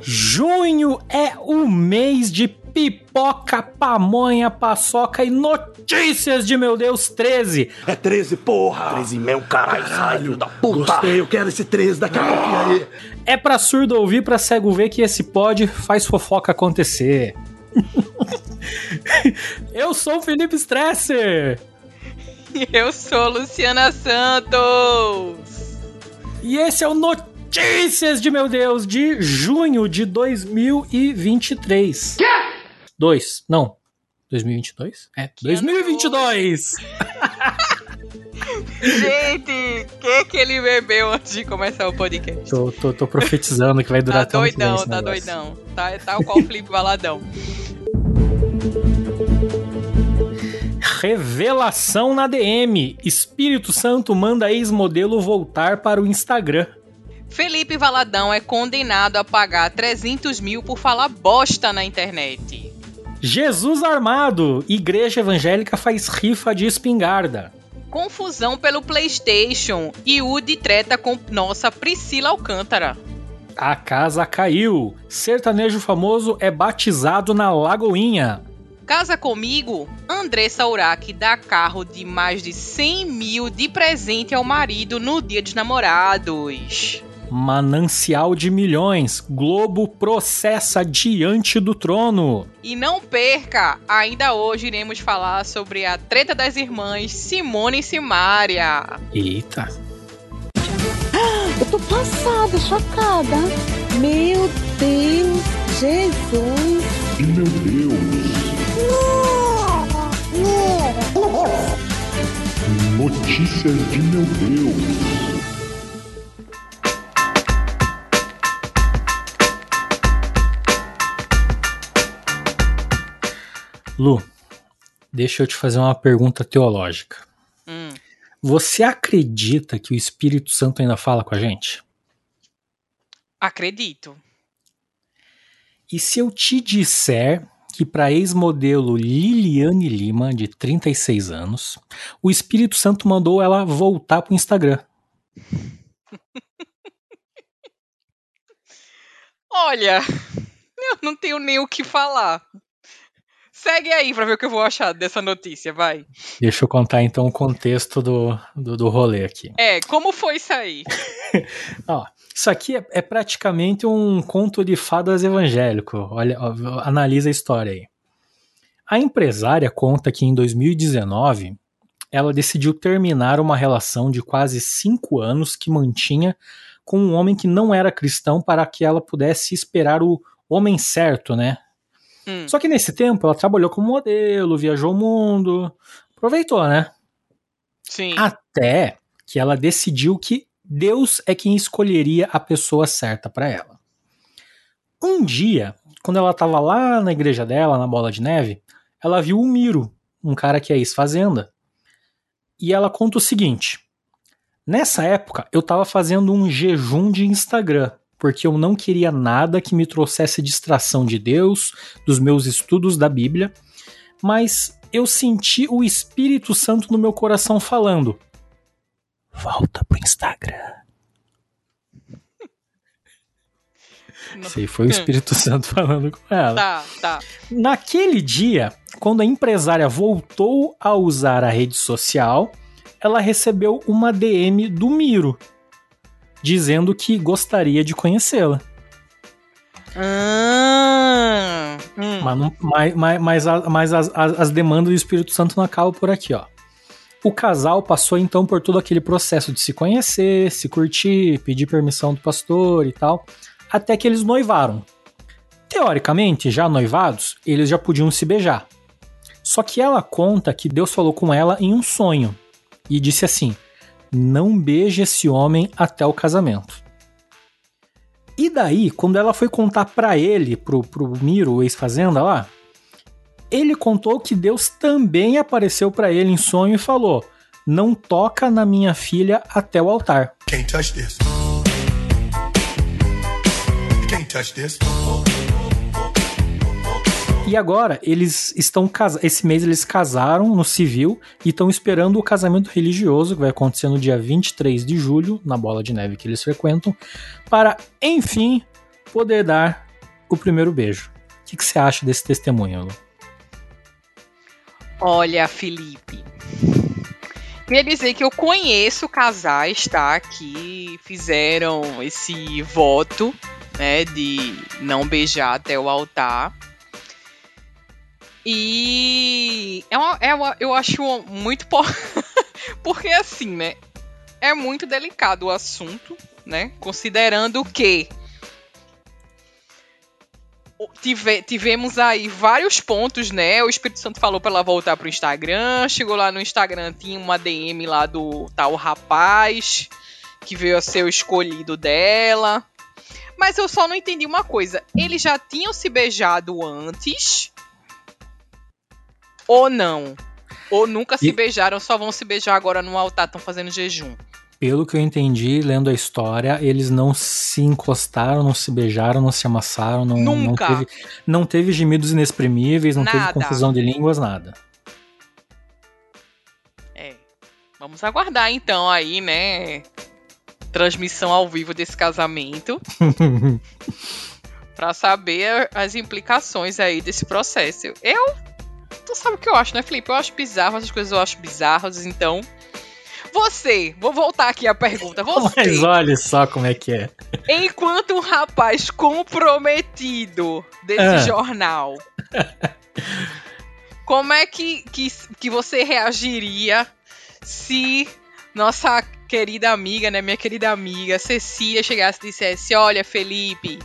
Junho é o mês de pipoca, pamonha, paçoca e notícias de meu Deus 13. É 13, porra! 13 meu caralho, Caralho, da puta! Gostei, eu quero esse 13 daqui a pouquinho aí. É pra surdo ouvir, pra cego ver que esse pod faz fofoca acontecer. Eu sou o Felipe Stresser. Eu sou Luciana Santos. E esse é o Notícias de meu Deus de junho de 2023. Quê? Dois, não. 2022? É, 2022. Gente, o que que ele bebeu antes de começar o podcast? Tô, tô, tô profetizando que vai durar Tá até ano que vem doidão, tá doidão. Tá, tá o qual Felipe Valadão. Revelação na DM. Espírito Santo manda ex-modelo voltar para o Instagram. Felipe Valadão é condenado a pagar 300 mil por falar bosta na internet. Jesus armado. Igreja evangélica faz rifa de espingarda. Confusão pelo PlayStation. E Udi treta com nossa Priscila Alcântara. A casa caiu. Sertanejo famoso é batizado na Lagoinha. Casa comigo, Andressa Urach dá carro de mais de 100 mil de presente ao marido no dia dos namorados. Manancial de milhões. Globo processa diante do trono. E não perca, ainda hoje iremos falar sobre a treta das irmãs Simone e Simária. Eita. Eu tô passada, chocada. Meu Deus, Jesus. Meu Deus, notícias de meu Deus. Lu, deixa eu te fazer uma pergunta teológica. Hum, Você acredita que o Espírito Santo ainda fala com a gente? acredito. E se eu te disser que para ex-modelo Liliane Lima, de 36 anos, o Espírito Santo mandou ela voltar pro Instagram? Olha, eu não tenho nem o que falar. Segue aí pra ver o que eu vou achar dessa notícia, vai. Deixa eu contar então o contexto do, do, do rolê aqui. É, como foi isso aí? Ó, isso aqui é, é praticamente um conto de fadas evangélico. Olha, ó, analisa a história aí. A empresária conta que em 2019 ela decidiu terminar uma relação de quase cinco anos que mantinha com um homem que não era cristão para que ela pudesse esperar o homem certo, né? Hum, Só que nesse tempo ela trabalhou como modelo, viajou o mundo, aproveitou, né? sim. Até que ela decidiu que Deus é quem escolheria a pessoa certa para ela. Um dia, quando ela estava lá na igreja dela, na Bola de Neve, ela viu o Miro, um cara que é ex-fazenda. E ela conta o seguinte: Nessa época, eu estava fazendo um jejum de Instagram, porque eu não queria nada que me trouxesse distração de Deus, dos meus estudos da Bíblia, mas eu senti o Espírito Santo no meu coração falando: Volta pro Instagram. Esse aí foi o Espírito Santo falando com ela. Tá, tá. Naquele dia, quando a empresária voltou a usar a rede social, ela recebeu uma DM do Miro, dizendo que gostaria de conhecê-la. Ah, hum. Mas, não- mas, mas, mas a- mas as, as- as demandas do Espírito Santo não acabam por aqui, ó. O casal passou então por todo aquele processo de se conhecer, se curtir, pedir permissão do pastor e tal, até que eles noivaram. Teoricamente, já noivados, eles já podiam se beijar. Só que ela conta que Deus falou com ela em um sonho e disse assim: Não beije esse homem até o casamento. E daí, quando ela foi contar pra ele, pro, pro Miro, o ex-fazenda lá, ele contou que Deus também apareceu pra ele em sonho e falou: Não toca na minha filha até o altar. Can't touch this. Can't touch this. E agora eles estão casados. Esse mês eles casaram no civil e estão esperando o casamento religioso, que vai acontecer no dia 23 de julho, na bola de neve que eles frequentam, para, enfim, poder dar o primeiro beijo. O que, você acha desse testemunho, Lu? Olha, Felipe. Queria dizer que eu conheço casais, tá? Que fizeram esse voto, né? De não beijar até o altar. E é uma, é uma, eu acho muito. po- Porque assim, né? É muito delicado o assunto, né? Considerando que tive- tivemos aí vários pontos, né? O Espírito Santo falou pra ela voltar pro Instagram. Chegou lá no Instagram, tinha uma DM lá do tal rapaz que veio a ser o escolhido dela. Mas eu só não entendi uma coisa. Eles já tinham se beijado antes? Ou não? Ou nunca se E- beijaram, só vão se beijar agora no altar, estão fazendo jejum. Pelo que eu entendi, lendo a história, eles não se encostaram, não se beijaram, não se amassaram, não, não Nunca. teve, não teve gemidos inexprimíveis, não teve Nada. confusão de línguas, nada. É. Vamos aguardar então aí, né? Transmissão ao vivo desse casamento pra saber as implicações aí desse processo. Eu, tu sabe o que eu acho, né, Felipe? Eu acho bizarro, essas coisas eu acho bizarras, então. Você, vou voltar aqui à pergunta. Você, Mas olha só como é que é. enquanto um rapaz comprometido desse Ah. jornal, como é que, que, que você reagiria se nossa querida amiga, né, minha querida amiga Cecília chegasse e dissesse: Olha, Felipe,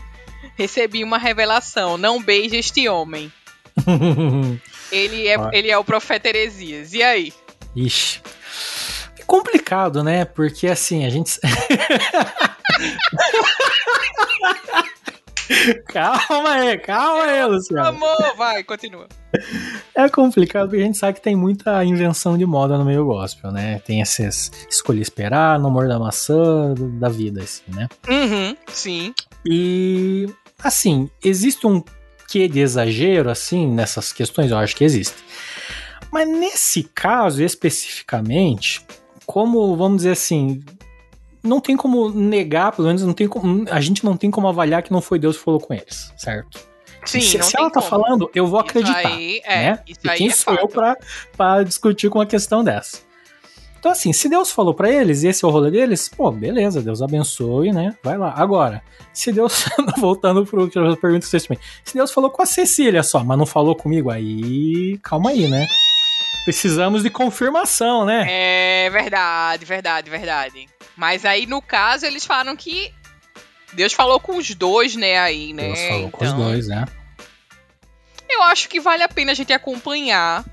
recebi uma revelação, não beije este homem. Ele é, Ah. ele é o profeta Heresias. E aí? Ixi. É complicado, né? Porque assim, a gente. calma aí, calma aí, Luciano. Amor, vai, continua. É complicado porque a gente sabe que tem muita invenção de moda no meio gospel, né? Tem essas escolher esperar, no amor da maçã da vida, assim, né? Uhum, sim. E assim, existe um quê de exagero assim nessas questões? Eu acho que existe. Mas nesse caso especificamente, como vamos dizer assim, não tem como negar, pelo menos não tem como, a gente não tem como avaliar que não foi Deus que falou com eles, certo? Sim, se se ela tá como. falando, eu vou Isso acreditar aí, é, né? Isso e quem é sou eu fato. pra, pra discutir com uma questão dessa? Então, assim, se Deus falou pra eles e esse é o rolê deles, pô, beleza, Deus abençoe, né? Vai lá. Agora, se Deus. voltando pro que eu pergunto vocês também. Se Deus falou com a Cecília só, mas não falou comigo, aí. Calma aí, né? Precisamos de confirmação, né? É verdade, verdade, verdade. Mas aí, no caso, eles falaram que Deus falou com os dois, né, aí, né? Deus falou com os Então, dois, né? Eu acho que vale a pena a gente acompanhar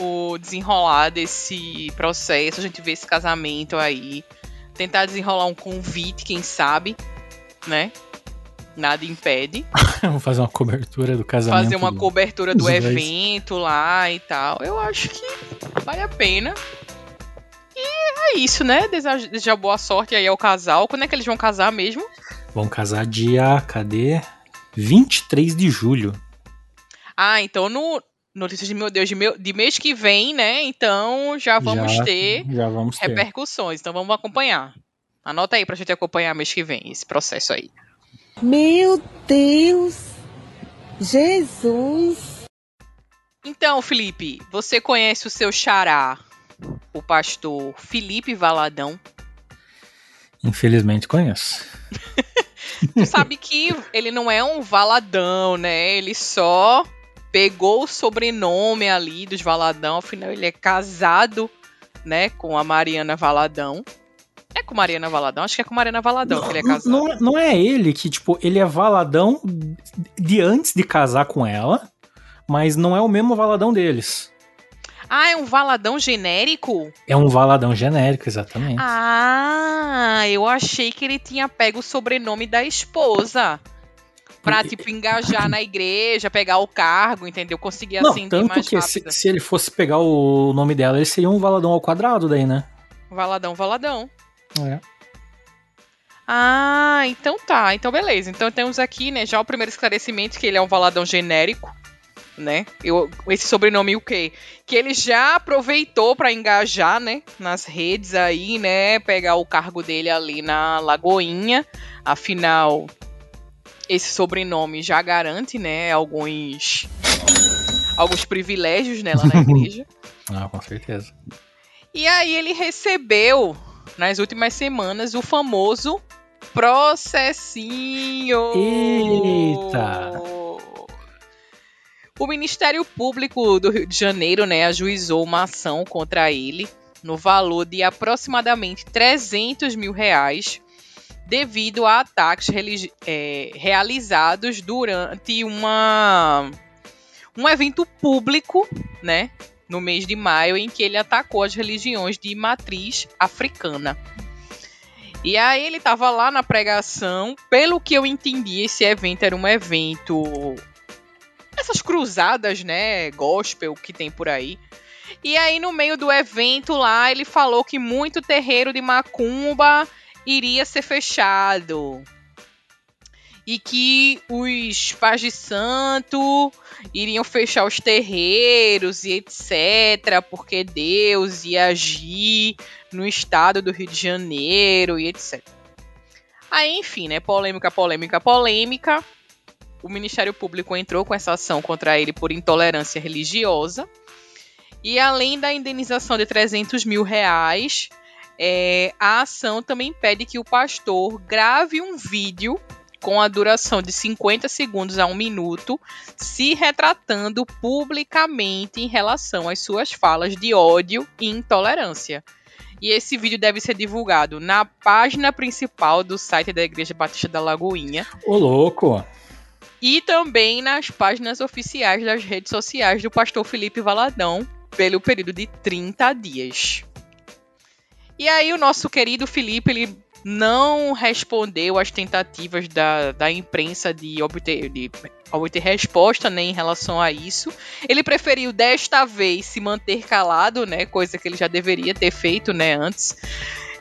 o desenrolar desse processo, a gente ver esse casamento aí, tentar desenrolar um convite, quem sabe, né? Nada impede. Vamos fazer uma cobertura do casamento. Fazer uma do- cobertura do dois. evento lá e tal. Eu acho que vale a pena. E é isso, né? Desejar boa sorte aí ao casal. Quando é que eles vão casar mesmo? Vão casar dia. Cadê? 23 de julho. Ah, então no Notícias de Meu Deus, de, meu, de mês que vem, né? Então já vamos Já- ter Já vamos ter. repercussões. Então vamos acompanhar. Anota aí pra gente acompanhar mês que vem esse processo aí. Meu Deus! Jesus! Então, Felipe, você conhece o seu xará, o pastor Felipe Valadão? Infelizmente conheço. Tu sabe que ele não é um Valadão, né? Ele só pegou o sobrenome ali dos Valadão, afinal ele é casado, né, com a Mariana Valadão. É com Mariana Valadão? Acho que é com Mariana Valadão que ele é casado. Não, não é ele que, tipo, ele é valadão de antes de casar com ela, mas não é o mesmo valadão deles. Ah, é um Valadão genérico? É um valadão genérico, exatamente. Ah, eu achei que ele tinha pego o sobrenome da esposa. Pra, tipo, engajar na igreja, pegar o cargo, entendeu? Conseguir não, ascender tanto mais que se, se ele fosse pegar o nome dela, ele seria um valadão ao quadrado daí, né? Valadão, Valadão. É. Ah, então tá. Então beleza. Então temos aqui, né, já o primeiro esclarecimento que ele é um valadão genérico, né? Eu, esse sobrenome o quê? Que ele já aproveitou para engajar, né, nas redes aí, né, pegar o cargo dele ali na Lagoinha. Afinal, esse sobrenome já garante, né, alguns alguns privilégios nela na igreja. Ah, com certeza. E aí ele recebeu nas últimas semanas o famoso processinho. Eita! O Ministério Público do Rio de Janeiro, né, ajuizou uma ação contra ele no valor de aproximadamente 300 mil reais devido a ataques é, realizados durante uma um evento público, né, no mês de maio, em que ele atacou as religiões de matriz africana. E aí ele tava lá na pregação, pelo que eu entendi, esse evento era um evento essas cruzadas, né, gospel que tem por aí. E aí no meio do evento lá, ele falou que muito terreiro de macumba iria ser fechado. E que os pais de santo iriam fechar os terreiros e etc, porque Deus ia agir no estado do Rio de Janeiro e etc. Aí, enfim, né, polêmica, polêmica, polêmica. O Ministério Público entrou com essa ação contra ele por intolerância religiosa. E além da indenização de 300 mil reais, é, a ação também pede que o pastor grave um vídeo com a duração de 50 segundos a um minuto, se retratando publicamente em relação às suas falas de ódio e intolerância. E esse vídeo deve ser divulgado na página principal do site da Igreja Batista da Lagoinha Ô, louco! e também nas páginas oficiais das redes sociais do pastor Felipe Valadão pelo período de 30 dias. E aí o nosso querido Felipe, ele não respondeu às tentativas da, da imprensa de obter, de obter resposta né, em relação a isso. Ele preferiu desta vez se manter calado, né, coisa que ele já deveria ter feito né, antes.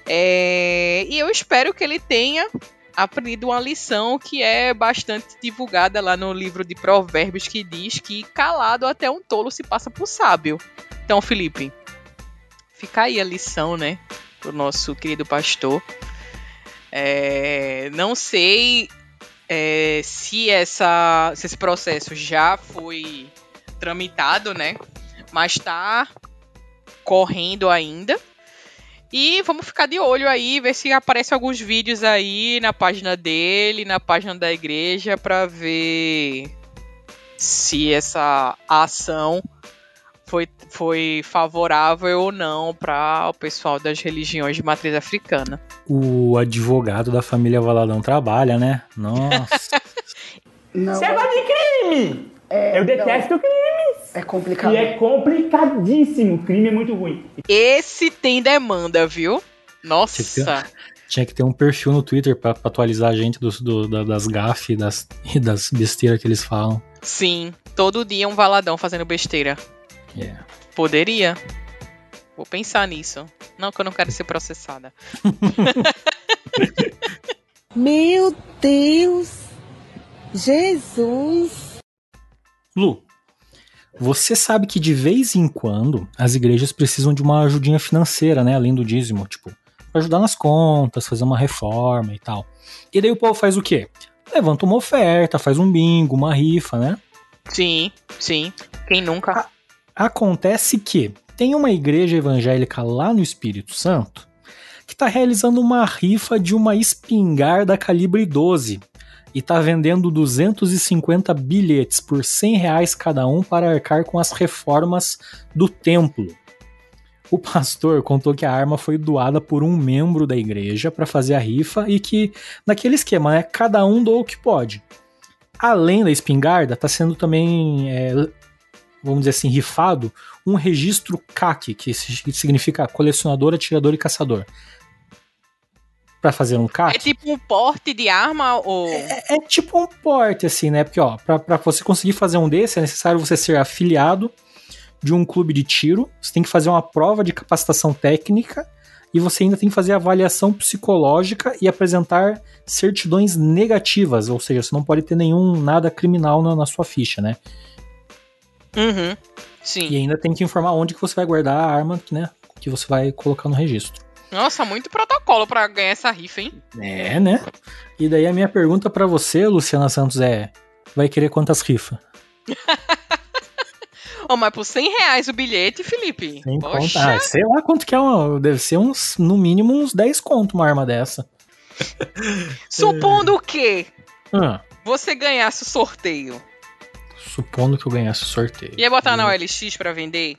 É, e eu espero que ele tenha aprendido uma lição que é bastante divulgada lá no livro de Provérbios que diz que calado até um tolo se passa por sábio. Então, Felipe, fica aí a lição, né, pro nosso querido pastor. É, não sei é, se, essa, se esse processo já foi tramitado, né, mas tá correndo ainda. E vamos ficar de olho aí, ver se aparecem alguns vídeos aí na página dele, na página da igreja, para ver se essa ação foi, foi favorável ou não para o pessoal das religiões de matriz africana. O advogado da família Valadão trabalha, né? Nossa. Não, Você gosta de crime! é, Eu detesto não, é complicado. E é complicadíssimo. Crime é muito ruim. Esse tem demanda, viu? Nossa. Tinha que ter um perfil no Twitter pra, pra atualizar a gente dos, do, da- das gafes das, e das besteiras que eles falam. Sim, todo dia um valadão fazendo besteira. Yeah. Poderia. Vou pensar nisso. Não que eu não quero ser processada. Meu Deus! Jesus! Lu, você sabe que de vez em quando as igrejas precisam de uma ajudinha financeira, né? Além do dízimo, tipo, pra ajudar nas contas, fazer uma reforma e tal. E daí o povo faz o quê? Levanta uma oferta, faz um bingo, uma rifa, né? Sim, sim. Quem nunca? Acontece que tem uma igreja evangélica lá no Espírito Santo que está realizando uma rifa de uma espingarda calibre 12 e está vendendo 250 bilhetes por 100 reais cada um para arcar com as reformas do templo. O pastor contou que a arma foi doada por um membro da igreja para fazer a rifa e que, naquele esquema, né, cada um doa o que pode. Além da espingarda, está sendo também é, vamos dizer assim, rifado, um registro CAC, que significa colecionador, atirador e caçador. Para fazer um CAC. É tipo um porte de arma ou. É, é tipo um porte, assim, né? Porque, ó, pra você conseguir fazer um desse, é necessário você ser afiliado de um clube de tiro, você tem que fazer uma prova de capacitação técnica e você ainda tem que fazer avaliação psicológica e apresentar certidões negativas, ou seja, você não pode ter nenhum nada criminal na, na sua ficha, né? Uhum. E Sim. ainda tem que informar onde que você vai guardar a arma, né? Que você vai colocar no registro. Nossa, muito protocolo pra ganhar essa rifa, hein? É, né? E daí a minha pergunta pra você, Luciana Santos, é: vai querer quantas rifas? Ô, mas por 100 reais o bilhete, Felipe. Sem Poxa. conta. Ah, sei lá quanto que é uma. Deve ser uns, no mínimo, uns 10 conto uma arma dessa. Supondo que Ah, você ganhasse o sorteio. Supondo que eu ganhasse o sorteio. Ia botar na OLX pra vender?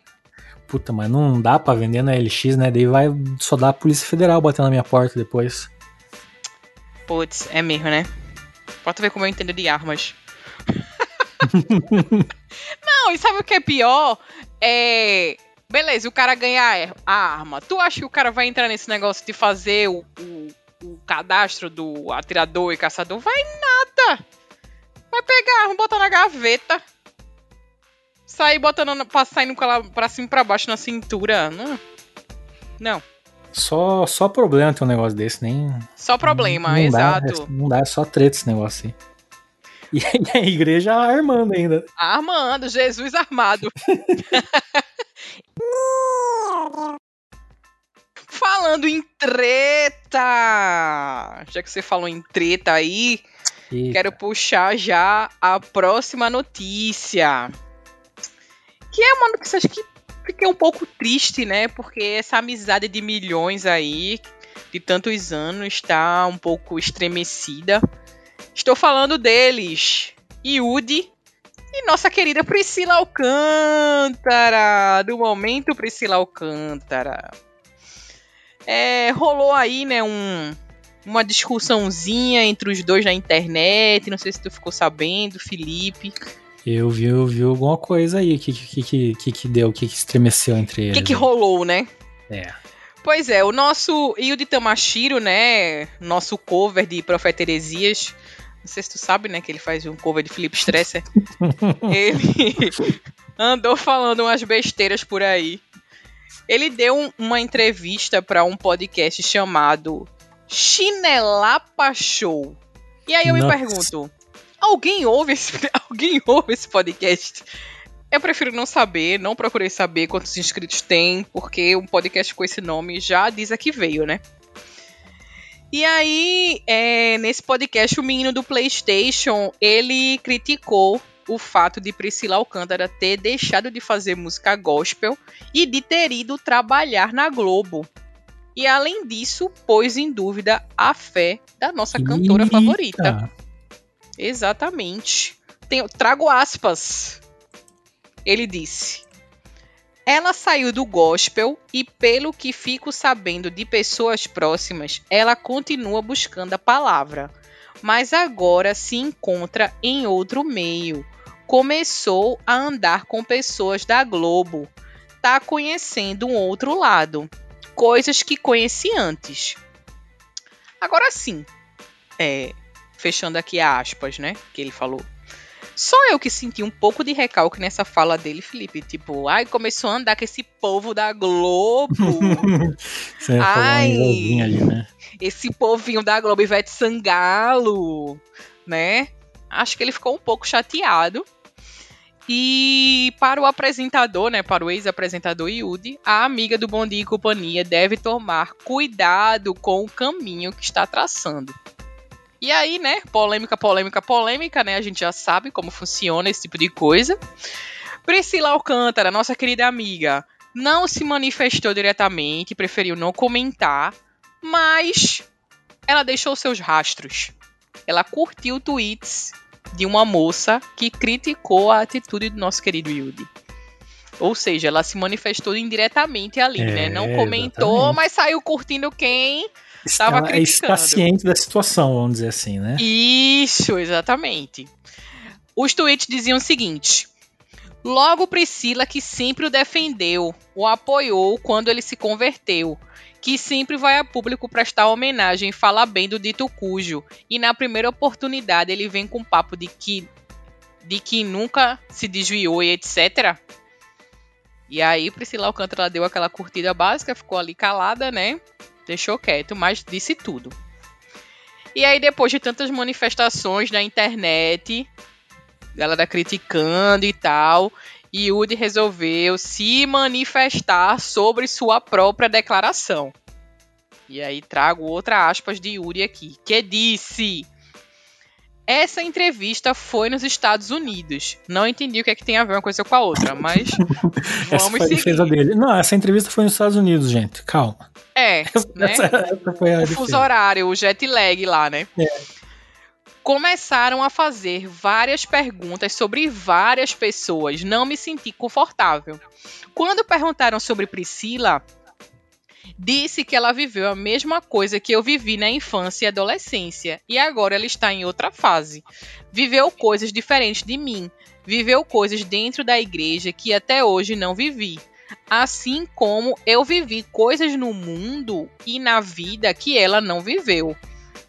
Puta, mas não dá pra vender na LX, né? Daí vai só dar a Polícia Federal bater na minha porta depois. Putz, é mesmo, né? Pode ver como eu entendo de armas. Não, e sabe o que é pior? É. Beleza, o cara ganha a arma. Tu acha que o cara vai entrar nesse negócio de fazer o, o, o cadastro do atirador e caçador? Vai nada! Vai pegar arma, botar na gaveta. Sair botando, saindo com ela pra cima e pra baixo na cintura. Não. Não. Só, só problema ter um negócio desse, nem. Só problema, não exato. Dá, não dá, é só treta esse negócio aí. E a igreja armando ainda. Armando, Jesus armado. Falando em treta! Já que você falou em treta aí, E quero puxar já a próxima notícia. Que é uma notícia acho que fiquei um pouco triste, né? Porque essa amizade de milhões aí, de tantos anos, está um pouco estremecida. Estou falando deles, Yudi e nossa querida Priscila Alcântara, do momento Priscila Alcântara. É, rolou aí, né, um, uma discussãozinha entre os dois na internet, não sei se tu ficou sabendo, Felipe. eu vi, eu vi alguma coisa aí. O que, que, que, que, que deu? O que, que estremeceu entre O eles? que que rolou, né? É. Pois é, o nosso Yudi Tamashiro, né, nosso cover de Profeta Heresias, não sei se tu sabe, né, que ele faz um cover de Felipe Stresser, ele andou falando umas besteiras por aí. Ele deu um- uma entrevista para um podcast chamado Chinelapa Show. E aí eu me Nossa. pergunto, alguém ouve esse, alguém ouve esse podcast? Eu prefiro não saber, não procurei saber quantos inscritos tem, porque um podcast com esse nome já diz a que veio, né? E aí, é, nesse podcast, o menino do PlayStation ele criticou o fato de Priscila Alcântara ter deixado de fazer música gospel e de ter ido trabalhar na Globo. E além disso, pôs em dúvida a fé da nossa cantora Eita. favorita. Exatamente. Tenho, trago aspas. Ele disse: Ela saiu do gospel e, pelo que fico sabendo de pessoas próximas, ela continua buscando a palavra, mas agora se encontra em outro meio. Começou a andar com pessoas da Globo. Tá conhecendo um outro lado. Coisas que conheci antes. Agora sim. É, fechando aqui aspas, né? Que ele falou. Só eu que senti um pouco de recalque nessa fala dele, Felipe. Tipo, ai, começou a andar com esse povo da Globo. Você Ai. um ali, né? esse povinho da Globo Ivete Sangalo, né? Acho que ele ficou um pouco chateado. E para o apresentador, né, para o ex-apresentador Yudi, a amiga do Bom Dia e Companhia deve tomar cuidado com o caminho que está traçando. E aí, né, polêmica, polêmica, polêmica, né, a gente já sabe como funciona esse tipo de coisa. Priscila Alcântara, nossa querida amiga, não se manifestou diretamente, preferiu não comentar, mas ela deixou seus rastros. Ela curtiu tweets de uma moça que criticou a atitude do nosso querido Yudi. Ou seja, ela se manifestou indiretamente ali, É, né? Não comentou, exatamente. mas saiu curtindo quem Tava Ela criticando. está ciente da situação, vamos dizer assim, né? Isso, exatamente. Os tweets diziam o seguinte: Logo Priscila, que sempre o defendeu, o apoiou quando ele se converteu, que sempre vai a público prestar homenagem e falar bem do dito cujo, e na primeira oportunidade ele vem com papo de que de que nunca se desviou e etc. E aí Priscila Alcântara deu aquela curtida básica, ficou ali calada, né? Deixou quieto, mas disse tudo. E aí, depois de tantas manifestações na internet, galera criticando e tal, Yudi resolveu se manifestar sobre sua própria declaração. E aí trago outra aspas de Yuri aqui, que disse: Essa entrevista foi nos Estados Unidos. Não entendi o que é que tem a ver uma coisa com a outra, mas Essa vamos foi a defesa seguir. dele. Não, essa entrevista foi nos Estados Unidos, gente. Calma. É, né? Essa, essa o fuso horário, o jet lag lá, né? É. Começaram a fazer várias perguntas sobre várias pessoas. Não me senti confortável. Quando perguntaram sobre Priscila, disse que ela viveu a mesma coisa que eu vivi na infância e adolescência. E agora ela está em outra fase. Viveu coisas diferentes de mim. Viveu coisas dentro da igreja que até hoje não vivi. Assim como eu vivi coisas no mundo e na vida que ela não viveu.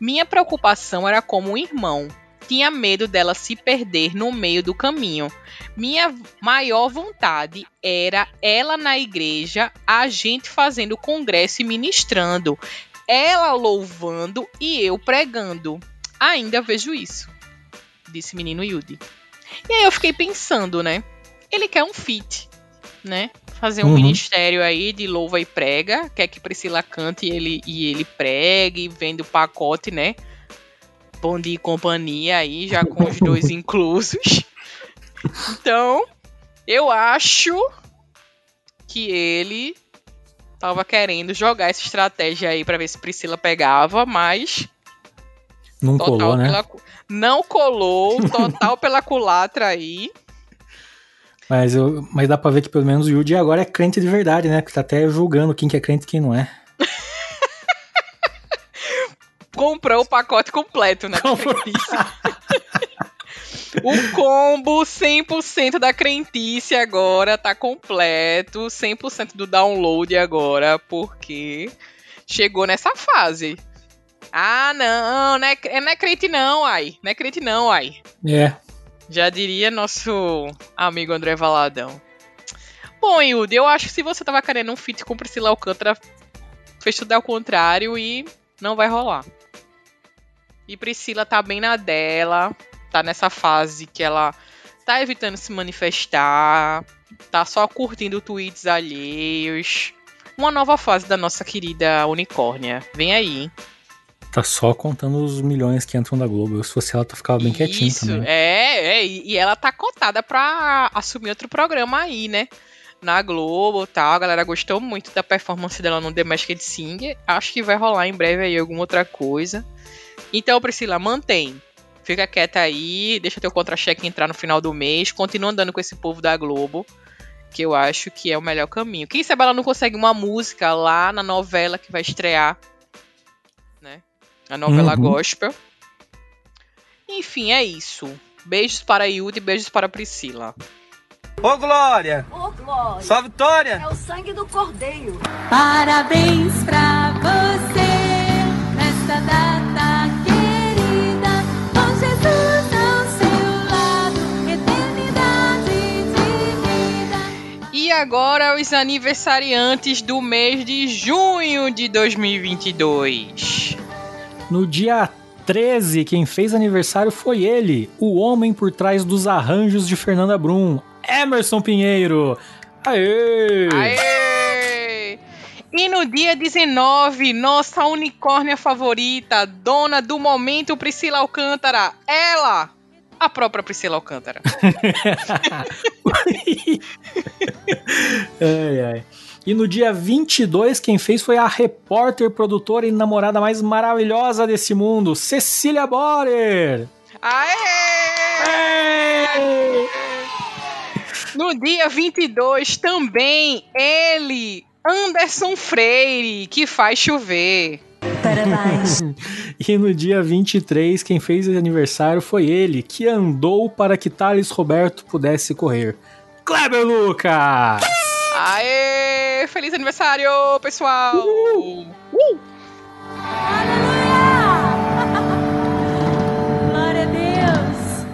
Minha preocupação era como um irmão. Tinha medo dela se perder no meio do caminho. Minha maior vontade era ela na igreja, a gente fazendo congresso e ministrando, ela louvando e eu pregando. Ainda vejo isso, disse menino Yudi. E aí eu fiquei pensando, né? Ele quer um feat, né? Fazer um Uhum. ministério aí de louva e prega, quer que Priscila cante e ele, e ele pregue, vende o pacote, né? Bom dia e companhia aí, já com os dois inclusos. Então, eu acho que ele tava querendo jogar essa estratégia aí pra ver se Priscila pegava, mas Não colou, né? pela não colou, total pela culatra aí. Mas, eu, mas dá pra ver que pelo menos o Yuji agora é crente de verdade, né? Porque tá até julgando quem que é crente e quem não é. Comprou o pacote completo, né? O combo 100% da crentice agora tá completo, 100% do download agora, porque chegou nessa fase. Ah, não, não é, não é crente não, ai. Não é crente não, ai. É. Já diria nosso amigo André Valadão. Bom, Yudi, eu acho que se você tava querendo um feat com Priscila Alcântara, fez tudo ao contrário e não vai rolar. E Priscila tá bem na dela, tá nessa fase que ela tá evitando se manifestar, tá só curtindo tweets alheios. Uma nova fase da nossa querida unicórnia. Vem aí, hein? Tá só contando os milhões que entram da Globo. Eu, se fosse ela, tu ficava bem quietinho Isso, também. é, é, e e ela tá cotada pra assumir outro programa aí, né? Na Globo e tal. A galera gostou muito da performance dela no The Masked Singer. Acho que vai rolar em breve aí alguma outra coisa. Então, Priscila, mantém. Fica quieta aí, deixa teu contra-cheque entrar no final do mês. Continua andando com esse povo da Globo. Que eu acho que é o melhor caminho. Quem sabe ela não consegue uma música lá na novela que vai estrear. A novela Uhum. gospel. Enfim, é isso. Beijos para Yudi e beijos para Priscila. Ô Glória! Ô, Glória, Só Vitória! é o sangue do cordeiro. Parabéns pra você nesta data querida, com Jesus ao seu lado, eternidade de vida. E agora os aniversariantes do mês de junho de 2022. No dia 13, quem fez aniversário foi ele, o homem por trás dos arranjos de Fernanda Brum, Emerson Pinheiro. Aê! Aê! E no dia 19, nossa unicórnia favorita, dona do momento Priscila Alcântara, ela, a própria Priscila Alcântara. ai, ai. E no dia 22, quem fez foi a repórter, produtora e namorada mais maravilhosa desse mundo, Cecília Borer. Aê! No dia 22 também ele, Anderson Freire, que faz chover. Parabéns. E no dia 23, quem fez aniversário foi ele, que andou para que Thales Roberto pudesse correr. Kleber Lucas! Aê! Feliz aniversário, pessoal! Glória a Deus.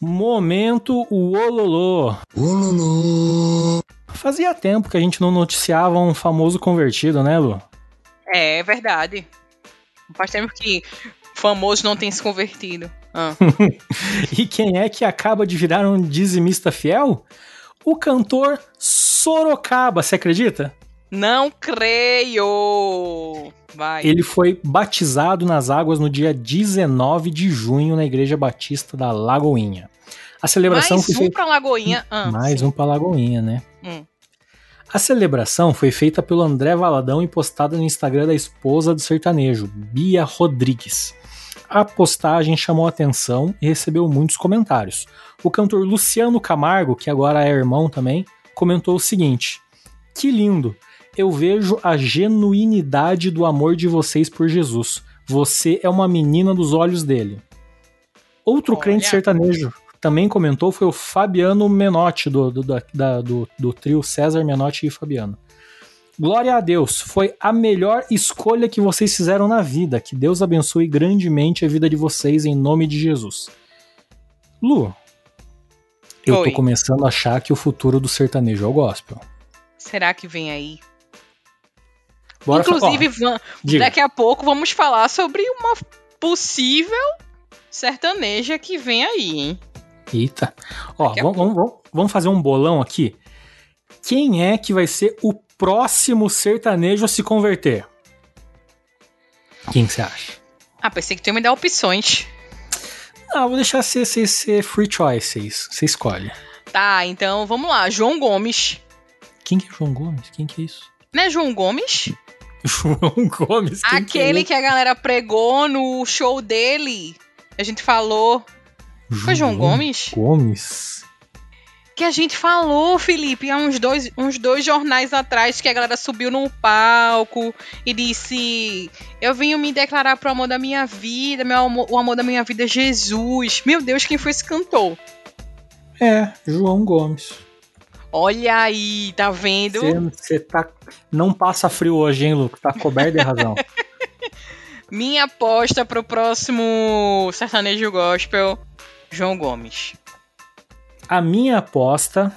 Momento o Ololô. Fazia tempo que a gente não noticiava um famoso convertido, né, Lu? É verdade. Faz tempo que famoso não tem se convertido. Ah. E quem é que acaba de virar um dizimista fiel? O cantor Sorocaba, você acredita? Não creio! Vai. Ele foi batizado nas águas no dia 19 de junho na Igreja Batista da Lagoinha. A celebração Mais foi um feita. pra Lagoinha. Ah, Mais sim. um pra Lagoinha, né? Hum. A celebração foi feita pelo André Valadão e postada no Instagram da esposa do sertanejo, Bia Rodrigues. A postagem chamou atenção e recebeu muitos comentários. O cantor Luciano Camargo, que agora é irmão também, comentou o seguinte: Que lindo! Eu vejo a genuinidade do amor de vocês por Jesus. Você é uma menina dos olhos dele. Outro Olha. crente sertanejo também comentou foi o Fabiano Menotti, do, do, da- do, do trio César Menotti e Fabiano. Glória a Deus, foi a melhor escolha que vocês fizeram na vida. Que Deus abençoe grandemente a vida de vocês em nome de Jesus. Lu, eu Oi. tô começando a achar que o futuro do sertanejo é o gospel. Será que vem aí? Bora Inclusive, diga. daqui a pouco vamos falar sobre uma possível sertaneja que vem aí, hein? Eita. Ó, vamos- vamos- vamos fazer um bolão aqui. Quem é que vai ser o próximo sertanejo a se converter? Quem que você acha? Ah, pensei que tu ia me dar opções. Ah, vou deixar ser, ser, ser free choice, vocês- você escolhe. Tá, então vamos lá. João Gomes. Quem que é João Gomes? Quem que é isso? Não é João Gomes? João Gomes, quem Aquele que, que a galera pregou no show dele. A gente falou. é? Foi João Gomes? Gomes? Que a gente falou, Felipe, há uns dois, uns dois jornais atrás que a galera subiu no palco e disse: Eu venho me declarar pro amor da minha vida, meu amor- o amor da minha vida é Jesus. Meu Deus, quem foi esse cantor? É, João Gomes. Olha aí, tá vendo? Você tá. Não passa frio hoje, hein, Luco? Tá coberto de razão. Minha aposta pro próximo sertanejo gospel, João Gomes. A minha aposta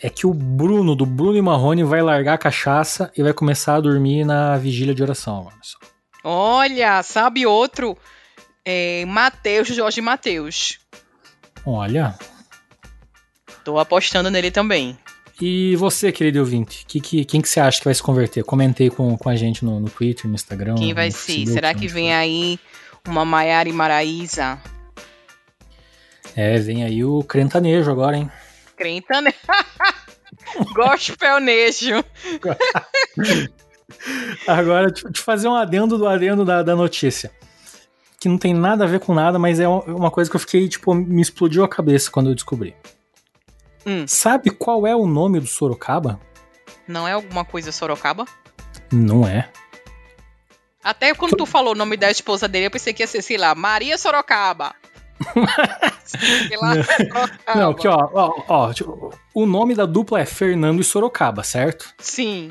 é que o Bruno, do Bruno e Marrone, vai largar a cachaça e vai começar a dormir na vigília de oração. Olha só. Olha, sabe outro? É, Matheus, Jorge Matheus. Olha. Tô apostando nele também. E você, querido ouvinte, que, que, quem que você acha que vai se converter? Comentei com, com a gente no, no Twitter, no Instagram. Quem vai ser? Será que vem aí uma Maiara e Maraísa? É, vem aí o crentanejo agora, hein? Crentane... Gospelnejo. Agora, deixa eu te fazer um adendo do adendo da, da notícia. Que não tem nada a ver com nada, mas é uma coisa que eu fiquei, tipo, me explodiu a cabeça quando eu descobri. Hum. Sabe qual é o nome do Sorocaba? Não é alguma coisa Sorocaba? Não é. Até quando tu falou o nome da esposa dele, eu pensei que ia ser, sei lá, Maria Sorocaba. Sorocaba. Não, aqui, ó, ó, ó, tipo, o nome da dupla é Fernando e Sorocaba, certo? Sim,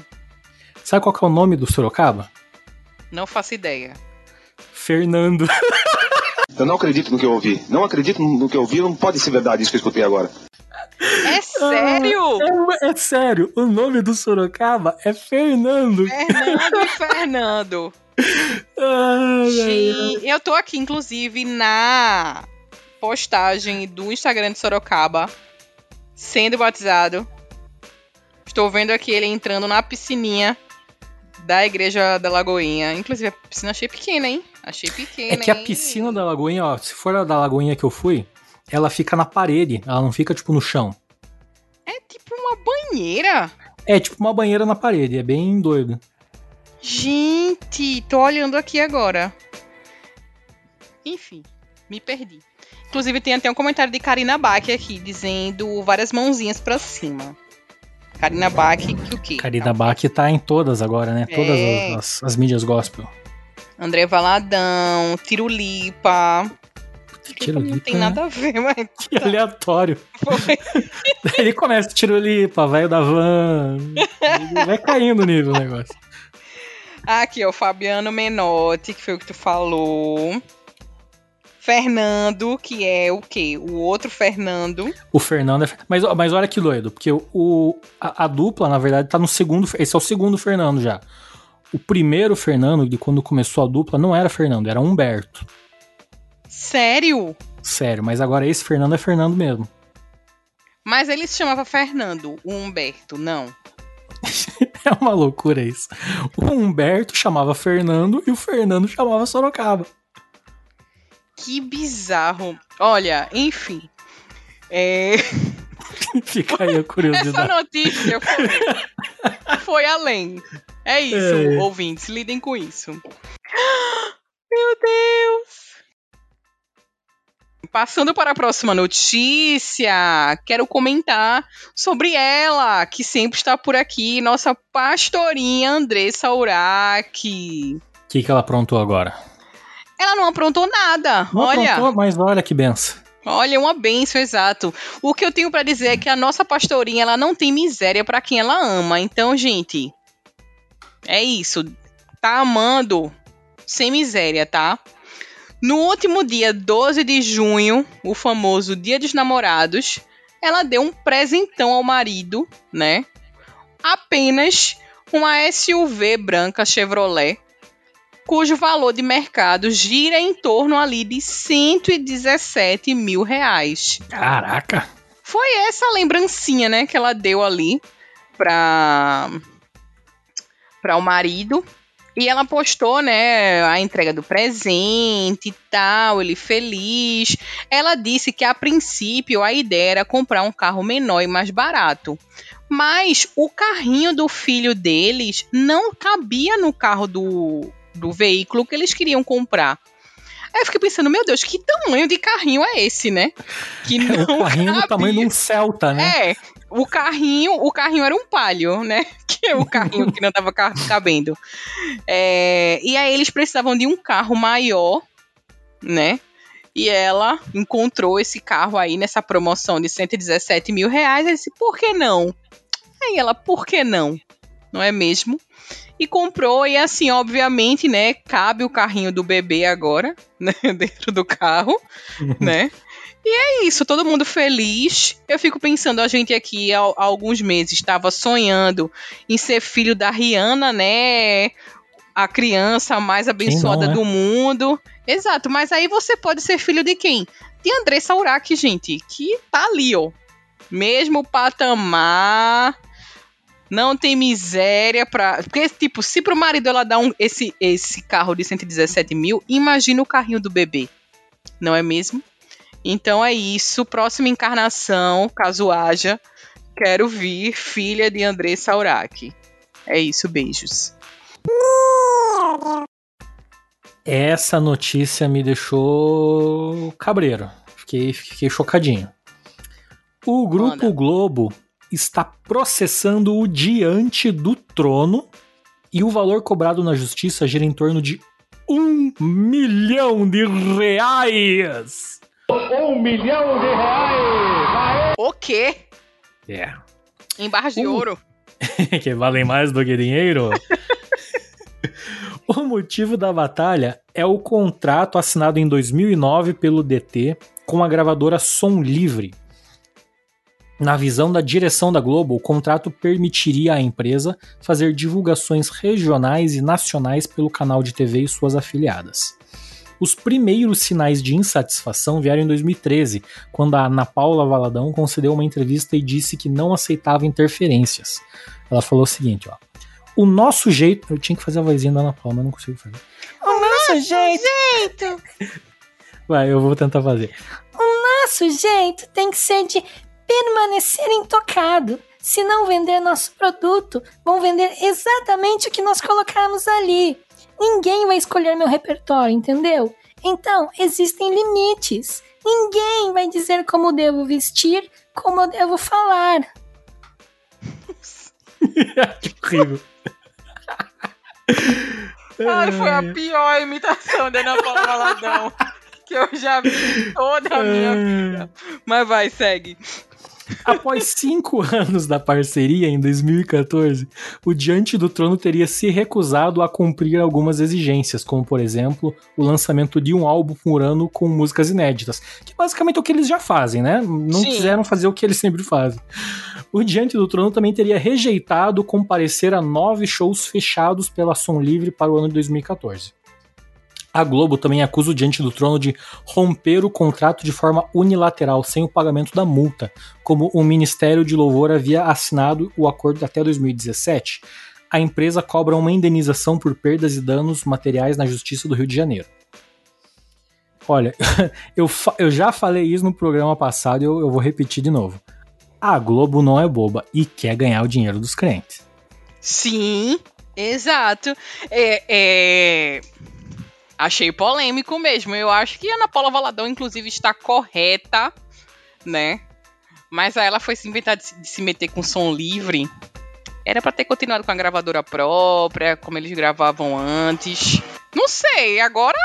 Sabe qual que é o nome do Sorocaba? não faço ideia. Fernando. Eu não acredito no que eu ouvi. Não acredito no que eu ouvi. Não pode ser verdade isso que eu escutei agora. É sério? É, é sério, o nome do Sorocaba é Fernando. Fernando e Fernando. Ai, ai, ai. Gente, eu tô aqui, inclusive, na postagem do Instagram de Sorocaba, sendo batizado. Estou vendo aqui ele entrando na piscininha da igreja da Lagoinha. Inclusive, a piscina achei pequena, hein? Achei pequena. É que a hein? piscina da Lagoinha, ó, se for a da Lagoinha que eu fui, ela fica na parede, ela não fica, tipo, no chão. É tipo uma banheira. É tipo uma banheira na parede, é bem doido. Gente, tô olhando aqui agora. Enfim, me perdi. Inclusive, tem até um comentário de Karina Bach aqui, dizendo várias mãozinhas pra cima. Karina Bach, que o quê? Karina Bach tá em todas agora, né? Todas É. as, as- as mídias gospel. André Valadão, Tirulipa. Tiro Não tem nada a ver, mas Que aleatório. foi. Ele começa, tiro lipa, velho da van. Vai caindo o nível o negócio. Aqui, ó, Fabiano Menotti, que foi o que tu falou. Fernando, que é o quê? O outro Fernando. O Fernando é. Mas, mas olha que doido, porque o, a, a dupla, na verdade, tá no segundo. Esse é o segundo Fernando já. O primeiro Fernando, de quando começou a dupla, não era Fernando, era Humberto. Sério? Sério, mas agora esse Fernando é Fernando mesmo. Mas ele se chamava Fernando, o Humberto, não. É uma loucura isso. O Humberto chamava Fernando e o Fernando chamava Sorocaba. Que bizarro. Olha, enfim. É... Fica aí a Essa curiosidade. notícia foi, foi além. É isso, É. ouvintes, lidem com isso. Meu Deus! Passando para a próxima notícia, quero comentar sobre ela, que sempre está por aqui, nossa pastorinha Andressa Urach. O que, que ela aprontou agora? Ela não aprontou nada, Não olha. aprontou, mas olha que benção. Olha, uma benção, exato. O que eu tenho pra dizer é que a nossa pastorinha, ela não tem miséria pra quem ela ama. Então, gente, é isso. Tá amando sem miséria, tá? No último dia 12 de junho, o famoso Dia dos Namorados, ela deu um presentão ao marido, né? Apenas uma SUV branca Chevrolet cujo valor de mercado gira em torno ali de 117 mil reais. Caraca. Foi essa lembrancinha, né, que ela deu ali pra, pra o marido. E ela postou, né, a entrega do presente e tal, ele feliz. Ela disse que a princípio a ideia era comprar um carro menor e mais barato. Mas o carrinho do filho deles não cabia no carro do, do veículo que eles queriam comprar. Aí eu fiquei pensando, meu Deus, que tamanho de carrinho é esse, né? Que É não o carrinho do cabia. tamanho de um Celta, né? É, o carrinho, o carrinho era um palio, né? Que é o carrinho que não tava ca- cabendo. É, e aí eles precisavam de um carro maior, né? E ela encontrou esse carro aí nessa promoção de 117 mil reais. E disse, por que não? Aí ela, por que não? Não é mesmo? E comprou, e assim, obviamente, né? Cabe o carrinho do bebê agora, né? Dentro do carro, né? é isso, todo mundo feliz. Eu fico pensando, a gente aqui há, há alguns meses estava sonhando em ser filho da Rihanna, né? A criança mais abençoada não, né? do mundo. Exato, mas aí você pode ser filho de quem? De Andressa Urach, gente, que tá ali, ó. Mesmo patamar. Não tem miséria pra. Porque, tipo, se pro marido ela dá um, esse, esse carro de 117 mil, imagina o carrinho do bebê. Não é mesmo? Então é isso. Próxima encarnação, caso haja, quero vir filha de Andressa Urach. É isso, beijos. Essa notícia me deixou cabreiro. Fiquei, fiquei chocadinho. O Grupo Manda. Globo está processando o Diante do Trono e o valor cobrado na justiça gira em torno de um milhão de reais. Um milhão de reais! O quê? É. Em barras de Uh. ouro? que valem mais do que dinheiro. o motivo da batalha é o contrato assinado em 2009 pelo DT com a gravadora Som Livre. Na visão da direção da Globo, o contrato permitiria à empresa fazer divulgações regionais e nacionais pelo canal de TV e suas afiliadas. Os primeiros sinais de insatisfação vieram em 2013, quando a Ana Paula Valadão concedeu uma entrevista e disse que não aceitava interferências. Ela falou o seguinte, ó. O nosso jeito. Eu tinha que fazer a vozinha da Ana Paula, mas não consigo fazer. O nosso jeito, Vai, eu vou tentar fazer. nosso jeito tem que ser de permanecer intocado. Se não vender nosso produto, vão vender exatamente o que nós colocarmos ali. Ninguém vai escolher meu repertório, entendeu? Então, existem limites. Ninguém vai dizer como devo vestir, como eu devo falar. que horrível. Cara, foi a pior imitação da Ana Paula Valadão que eu já vi em toda a minha vida. Mas vai, segue. Após cinco anos da parceria, em 2014, o Diante do Trono teria se recusado a cumprir algumas exigências, como, por exemplo, o lançamento de um álbum por ano com músicas inéditas, que basicamente é o que eles já fazem, né? Não Sim. quiseram fazer o que eles sempre fazem. O Diante do Trono também teria rejeitado comparecer a nove shows fechados pela Som Livre para o ano de 2014. A Globo também acusa o Diante do Trono de romper o contrato de forma unilateral, sem o pagamento da multa, como o Ministério de Louvor havia assinado o acordo até 2017. A empresa cobra uma indenização por perdas e danos materiais na Justiça do Rio de Janeiro. Olha, eu, eu já falei isso no programa passado e eu, eu vou repetir de novo. A Globo não é boba e quer ganhar o dinheiro dos crentes. Sim, exato. É, é, Achei polêmico mesmo. Eu acho que Ana Paula Valadão, inclusive, está correta, né? Mas ela foi se inventar de se, meter com som livre. Era pra ter continuado com a gravadora própria, como eles gravavam antes. Não sei, agora.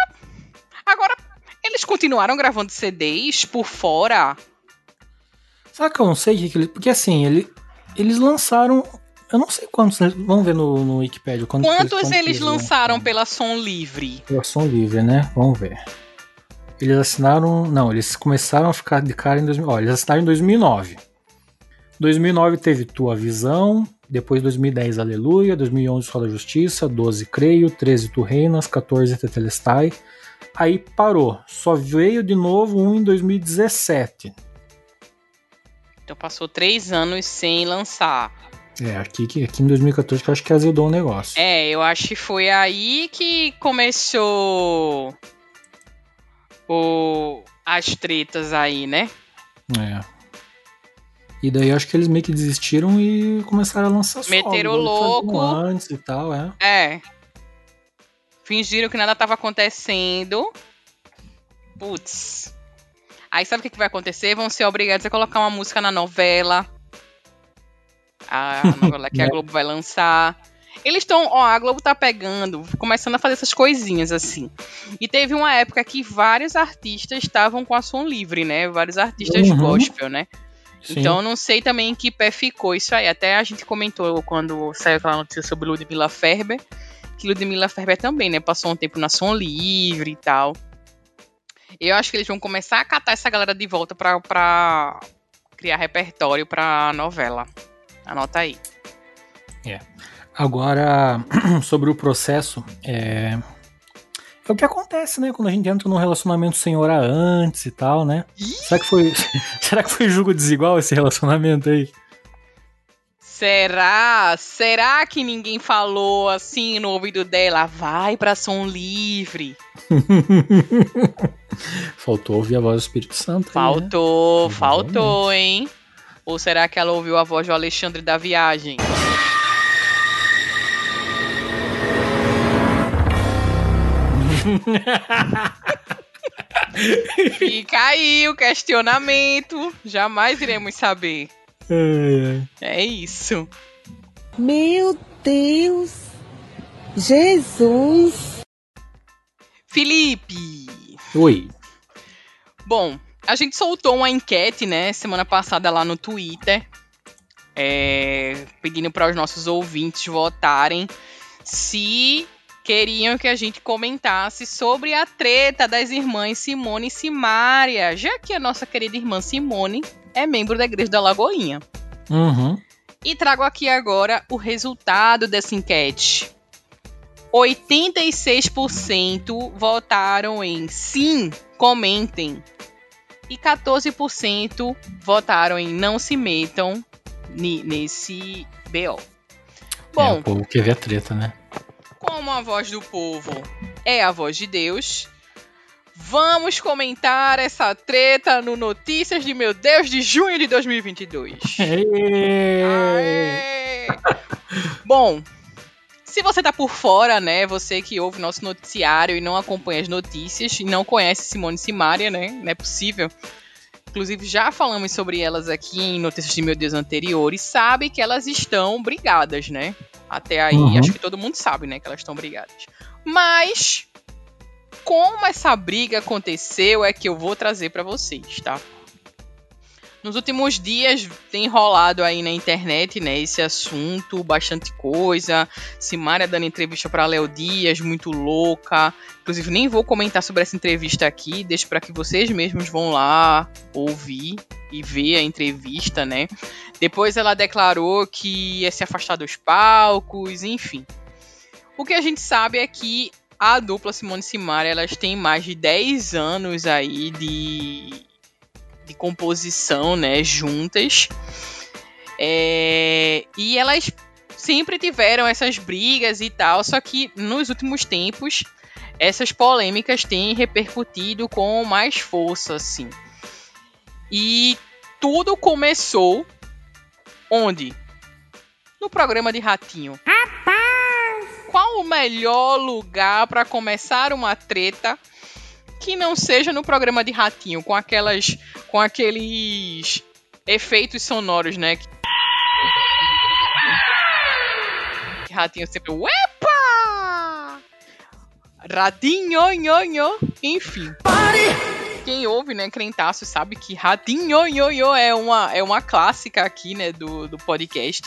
Agora, eles continuaram gravando CDs por fora. Que eu não sei que eles. Porque assim, ele, eles lançaram. Eu não sei quantos. Vamos ver no, no Wikipedia. Quantos, Quantos quantos eles lançaram pela Som Livre? Pela Som Livre, né? Vamos ver. Eles assinaram. Não, eles começaram a ficar de cara em 2000. Ó, eles assinaram em 2009. 2009 teve Tua Visão. Depois 2010 Aleluia. 2011 Só da Justiça. 12 Creio. 13 Tu Reinas. 14 Tetelestai. Aí parou. Só veio de novo um em 2017. Então passou três anos sem lançar. É, aqui, aqui em 2014 que eu acho que azedou o negócio. É, eu acho que foi aí que começou o as tretas aí, né? É. E daí eu acho que eles meio que desistiram e começaram a lançar solo. Meteram louco. Antes e tal, é. É. Fingiram que nada tava acontecendo. Putz. Aí sabe o que, que vai acontecer? Vão ser obrigados a colocar uma música na novela. A novela que a Né? Globo vai lançar. Eles estão, ó, a Globo tá pegando, começando a fazer essas coisinhas assim. E teve uma época que vários artistas estavam com a som livre, né? Vários artistas Uhum. gospel, né? Sim. Então eu não sei também em que pé ficou isso aí. Até a gente comentou quando saiu aquela notícia sobre Ludmilla Ferber, que Ludmilla Ferber também, né? Passou um tempo na som livre e tal. Eu acho que eles vão começar a catar essa galera de volta pra, pra criar repertório pra novela. Anota aí. Agora, sobre o processo, é... é o que acontece, né? Quando a gente entra num relacionamento sem orar antes e tal, né? Será que foi, será que foi julgo desigual esse relacionamento aí? Será? Será que ninguém falou assim no ouvido dela? Vai pra som livre. Faltou ouvir a voz do Espírito Santo. aí, né? Faltou, faltou, hein? Ou será que ela ouviu a voz do Alexandre da viagem? Fica aí o questionamento. Jamais iremos saber. É, É isso. Meu Deus! Jesus! Felipe! é. Oi. Bom, a gente soltou uma enquete, né, semana passada lá no Twitter, é, pedindo para os nossos ouvintes votarem se queriam que a gente comentasse sobre a treta das irmãs Simone e Simária, já que a nossa querida irmã Simone é membro da Igreja da Lagoinha. Uhum. E trago aqui agora o resultado dessa enquete. 86% votaram em sim, comentem. E 14% votaram em não se metam nesse BO. é, Bom, o povo quer ver a treta, né? como a voz do povo é a voz de Deus, vamos comentar essa treta no Notícias de Meu Deus de junho de 2022. Aê! Bom, se você tá por fora, né, você que ouve nosso noticiário e não acompanha as notícias e não conhece Simone e Simaria, né, não é possível. Inclusive, já falamos sobre elas aqui em Notícias de Meu Deus anteriores, sabe que elas estão brigadas, né? Até aí, Uhum. acho que todo mundo sabe, né, que elas estão brigadas. Mas, como essa briga aconteceu é que eu vou trazer pra vocês, tá? Nos últimos dias tem rolado aí na internet, né, esse assunto, bastante coisa. Simária dando entrevista pra Léo Dias, muito louca. Inclusive, nem vou comentar sobre essa entrevista aqui, deixo para que vocês mesmos vão lá ouvir e ver a entrevista, né? Depois ela declarou que ia se afastar dos palcos, enfim. O que a gente sabe é que A dupla Simone e Simaria, elas têm mais de 10 anos aí de, de composição, né, juntas. É, e elas sempre tiveram essas brigas e tal, só que nos últimos tempos essas polêmicas têm repercutido com mais força, assim. E tudo começou onde? No programa de Ratinho. Qual o melhor lugar para começar uma treta que não seja no programa de Ratinho, com aquelas com aqueles efeitos sonoros, né? Que Ratinho sempre, uepa! Ratinho, nho, nho. enfim. Quem ouve, né, Crentaço, sabe que Ratinho, nho, nho é uma, é uma clássica aqui, né, do, do podcast.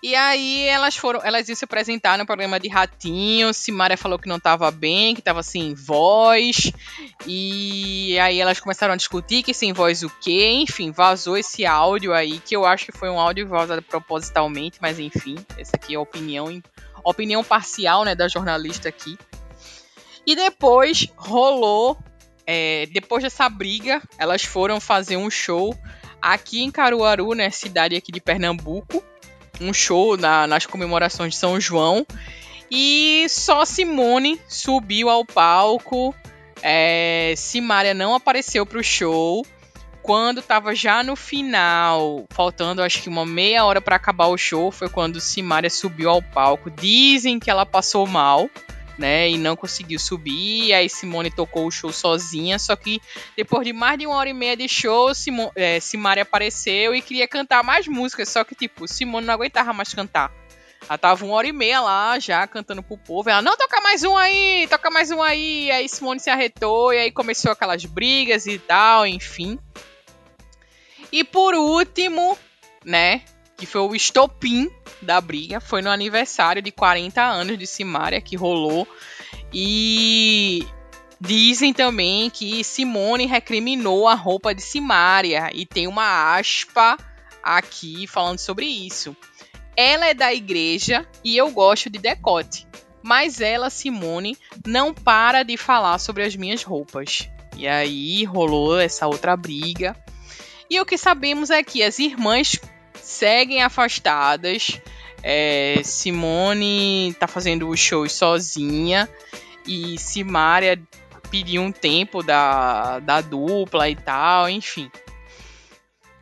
E aí elas foram, elas iam se apresentar no programa de Ratinho. Simária falou que não tava bem, que tava sem voz. E aí elas começaram a discutir que sem voz o quê? Enfim, vazou esse áudio aí, que eu acho que foi um áudio vazado propositalmente, mas enfim, essa aqui é a opinião, opinião parcial, né, da jornalista aqui. E depois rolou, é, depois dessa briga, elas foram fazer um show aqui em Caruaru, né, cidade aqui de Pernambuco um show na, nas comemorações de São João. E só Simone subiu ao palco. É, Simária não apareceu pro show. Quando tava já no final, faltando acho que uma meia hora para acabar o show, foi quando Simária subiu ao palco. Dizem que ela passou mal né? E não conseguiu subir. Aí Simone tocou o show sozinha. Só que depois de mais de uma hora e meia de show, Simo, é, Simari apareceu e queria cantar mais músicas. Só que, tipo, Simone não aguentava mais cantar. Ela tava uma hora e meia lá já cantando pro povo. Ela, não, toca mais um aí, toca mais um aí. Aí Simone se arretou e aí começou aquelas brigas e tal, enfim. E por último, né, que foi o estopim da briga, foi no aniversário de 40 anos de Simária que rolou. E dizem também que Simone recriminou a roupa de Simária e tem uma aspa aqui falando sobre isso. Ela é da igreja e eu gosto de decote, mas ela, Simone, não para de falar sobre as minhas roupas. E aí rolou essa outra briga. E o que sabemos é que as irmãs seguem afastadas. É, Simone tá fazendo os shows sozinha. E Simária pediu um tempo da, da dupla e tal, enfim.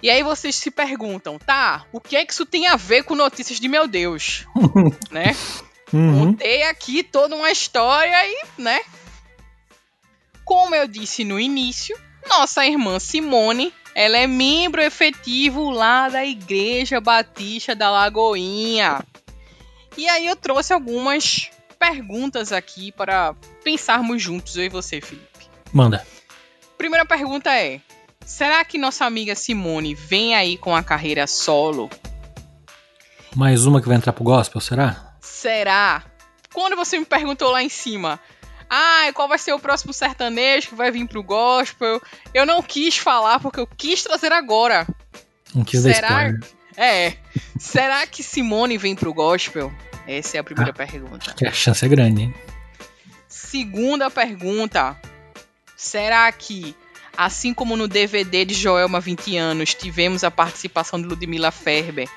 E aí vocês se perguntam, tá, o que é que isso tem a ver com notícias de meu Deus? né? Uhum. Contei aqui toda uma história e, né? Como eu disse no início, nossa irmã Simone ela é membro efetivo lá da Igreja Batista da Lagoinha. E aí eu trouxe algumas perguntas aqui para pensarmos juntos, eu e você, Felipe. Manda. Primeira pergunta é: será que nossa amiga Simone vem aí com a carreira solo? Mais uma que vai entrar pro gospel, será? Será? Quando você me perguntou lá em cima, ah, qual vai ser o próximo sertanejo que vai vir pro gospel? Eu não quis falar porque eu quis trazer agora. Não quis Será? É. Será que Simone vem pro gospel? Essa é a primeira Ah. pergunta. Que a chance é grande, hein? Segunda pergunta. Será que, assim como no DVD de Joelma 20 anos, tivemos a participação de Ludmilla Ferber,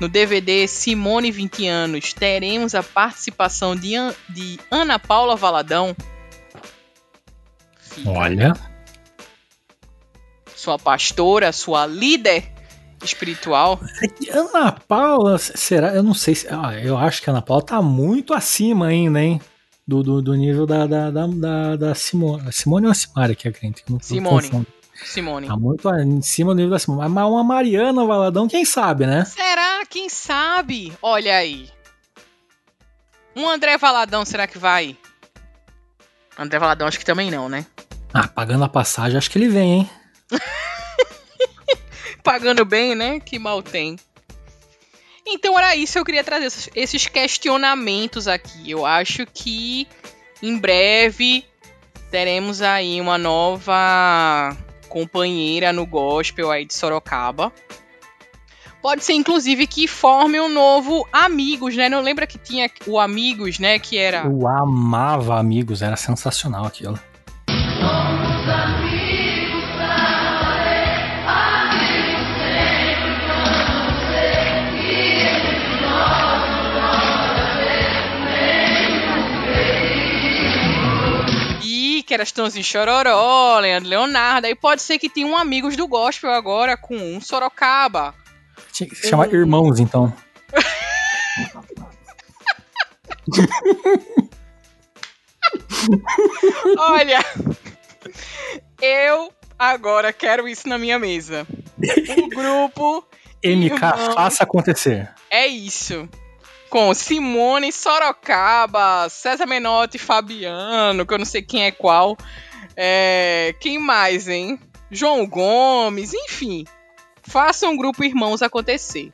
no DVD Simone 20 anos, teremos a participação de, An- de Ana Paula Valadão? Fica Olha. Sua pastora, sua líder espiritual. Ana Paula, será? Eu não sei se. ah, eu acho que a Ana Paula tá muito acima ainda, hein? Do, do, do nível da, da, da, da, da Simone. Simone ou a Simária que é crente? Simone. confundo. Simone. Tá muito em cima do nível da Simone. Mas uma Mariana Valadão, quem sabe, né? Será? Quem sabe? Olha aí. Um André Valadão, será que vai? André Valadão, acho que também não, né? Ah, pagando a passagem, acho que ele vem, hein? Pagando bem, né? Que mal tem. Então era isso, eu queria trazer esses- esses questionamentos aqui. Eu acho que em breve teremos aí uma nova companheira no gospel aí de Sorocaba. Pode ser, inclusive, que forme um novo Amigos, né? Não lembra que tinha o Amigos, né? Que era. Eu amava Amigos, era sensacional aquilo. E que era Estãozinho Chororó, Leandro Leonardo. Aí pode ser que tenha um Amigos do Gospel agora com um Sorocaba. Tinha que se chamar Irmãos, então. Olha, eu agora quero isso na minha mesa. Um grupo MK, Irmãos. faça acontecer. é isso. Com Simone Sorocaba, César Menotti Fabiano, que eu não sei quem é qual. É, quem mais, hein? João Gomes, enfim. Faça um grupo Irmãos acontecer.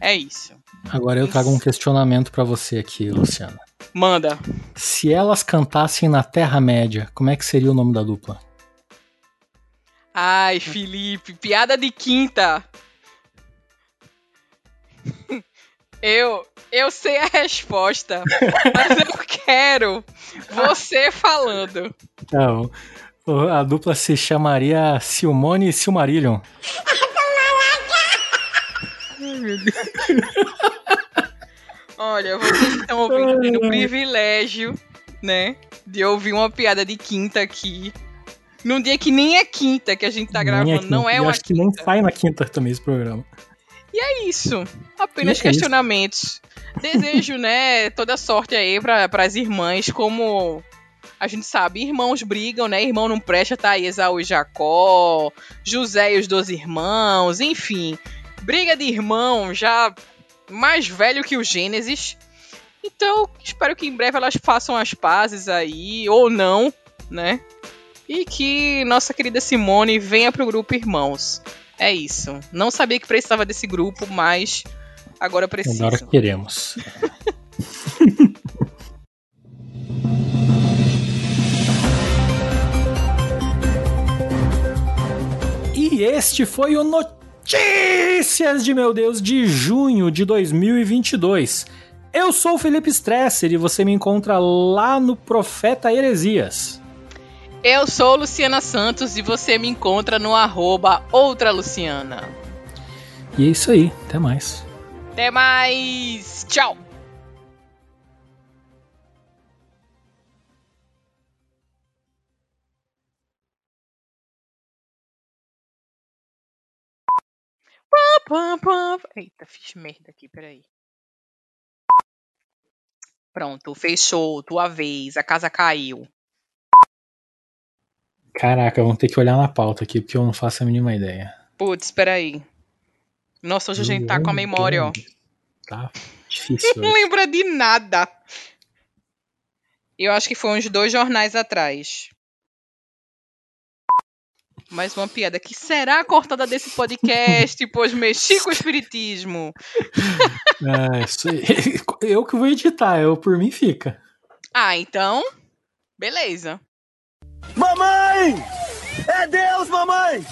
É isso. Agora eu trago um questionamento pra você aqui, Luciana. Manda. Se elas cantassem na Terra-média, como é que seria o nome da dupla? Ai, Felipe, piada de quinta. Eu, eu sei a resposta, mas eu quero você falando. Não, o- a dupla se chamaria Silmone e Silmarillion. Olha, vocês estão ouvindo, tendo o privilégio, né, de ouvir uma piada de quinta aqui. Num dia que nem é quinta que a gente tá Nem gravando, não quinta. é E uma acho que nem sai na quinta também esse programa. E é isso. Apenas E é questionamentos. Desejo, né, toda sorte aí para as irmãs, como a gente sabe, irmãos brigam, né? Irmão não presta, tá aí Esaú e Jacó, José e os dois irmãos, enfim. Briga de irmão já mais velho que o Gênesis. Então, espero que em breve elas façam as pazes aí, ou não, né? E que nossa querida Simone venha pro grupo Irmãos. É isso. Não sabia que precisava desse grupo, mas agora preciso. Agora queremos. e este foi o Notícias de Meu Deus de junho de 2022. Eu sou o Felipe Stresser e você me encontra lá no Profeta Heresias. Eu sou Luciana Santos e você me encontra no arroba outra Luciana. E é isso aí, até mais. Até mais! Tchau! Pá, pá, pá. Eita, fiz merda aqui, peraí. Pronto, fechou, tua vez, a casa caiu. Caraca, vamos ter que olhar na pauta aqui, porque eu não faço a mínima ideia. Putz, peraí. Nossa, hoje a gente tá com a memória, ó. Tá difícil. Não lembra de nada. Eu acho que foi uns dois jornais atrás. Mais uma piada que será cortada desse podcast, pois mexi com o espiritismo. É. Eu que vou editar, eu por mim fica. Ah, então. Beleza. Mamãe! É Deus, mamãe!